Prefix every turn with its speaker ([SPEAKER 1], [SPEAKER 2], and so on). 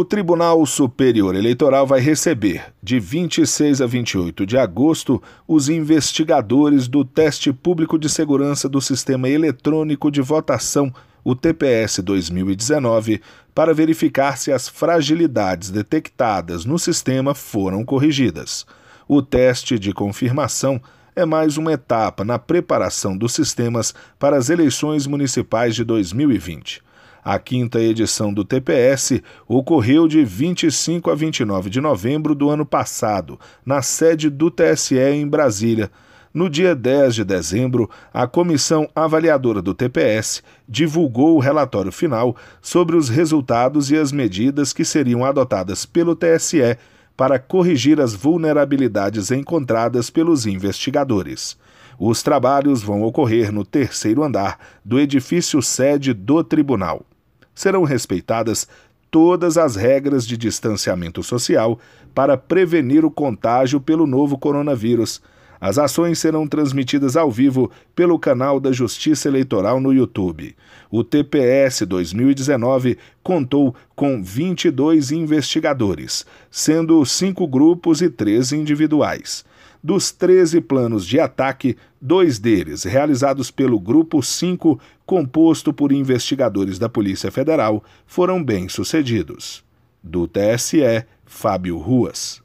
[SPEAKER 1] O Tribunal Superior Eleitoral vai receber, de 26 a 28 de agosto, os investigadores do Teste Público de Segurança do Sistema Eletrônico de Votação, o TPS 2019, para verificar se as fragilidades detectadas no sistema foram corrigidas. O teste de confirmação é mais uma etapa na preparação dos sistemas para as eleições municipais de 2020. A quinta edição do TPS ocorreu de 25 a 29 de novembro do ano passado, na sede do TSE em Brasília. No dia 10 de dezembro, a comissão avaliadora do TPS divulgou o relatório final sobre os resultados e as medidas que seriam adotadas pelo TSE para corrigir as vulnerabilidades encontradas pelos investigadores. Os trabalhos vão ocorrer no terceiro andar do edifício sede do tribunal. Serão respeitadas todas as regras de distanciamento social para prevenir o contágio pelo novo coronavírus. As ações serão transmitidas ao vivo pelo canal da Justiça Eleitoral no YouTube. O TPS 2019 contou com 22 investigadores, sendo cinco grupos e três individuais. Dos 13 planos de ataque, dois deles realizados pelo Grupo 5, composto por investigadores da Polícia Federal, foram bem-sucedidos. Do TSE, Fábio Ruas.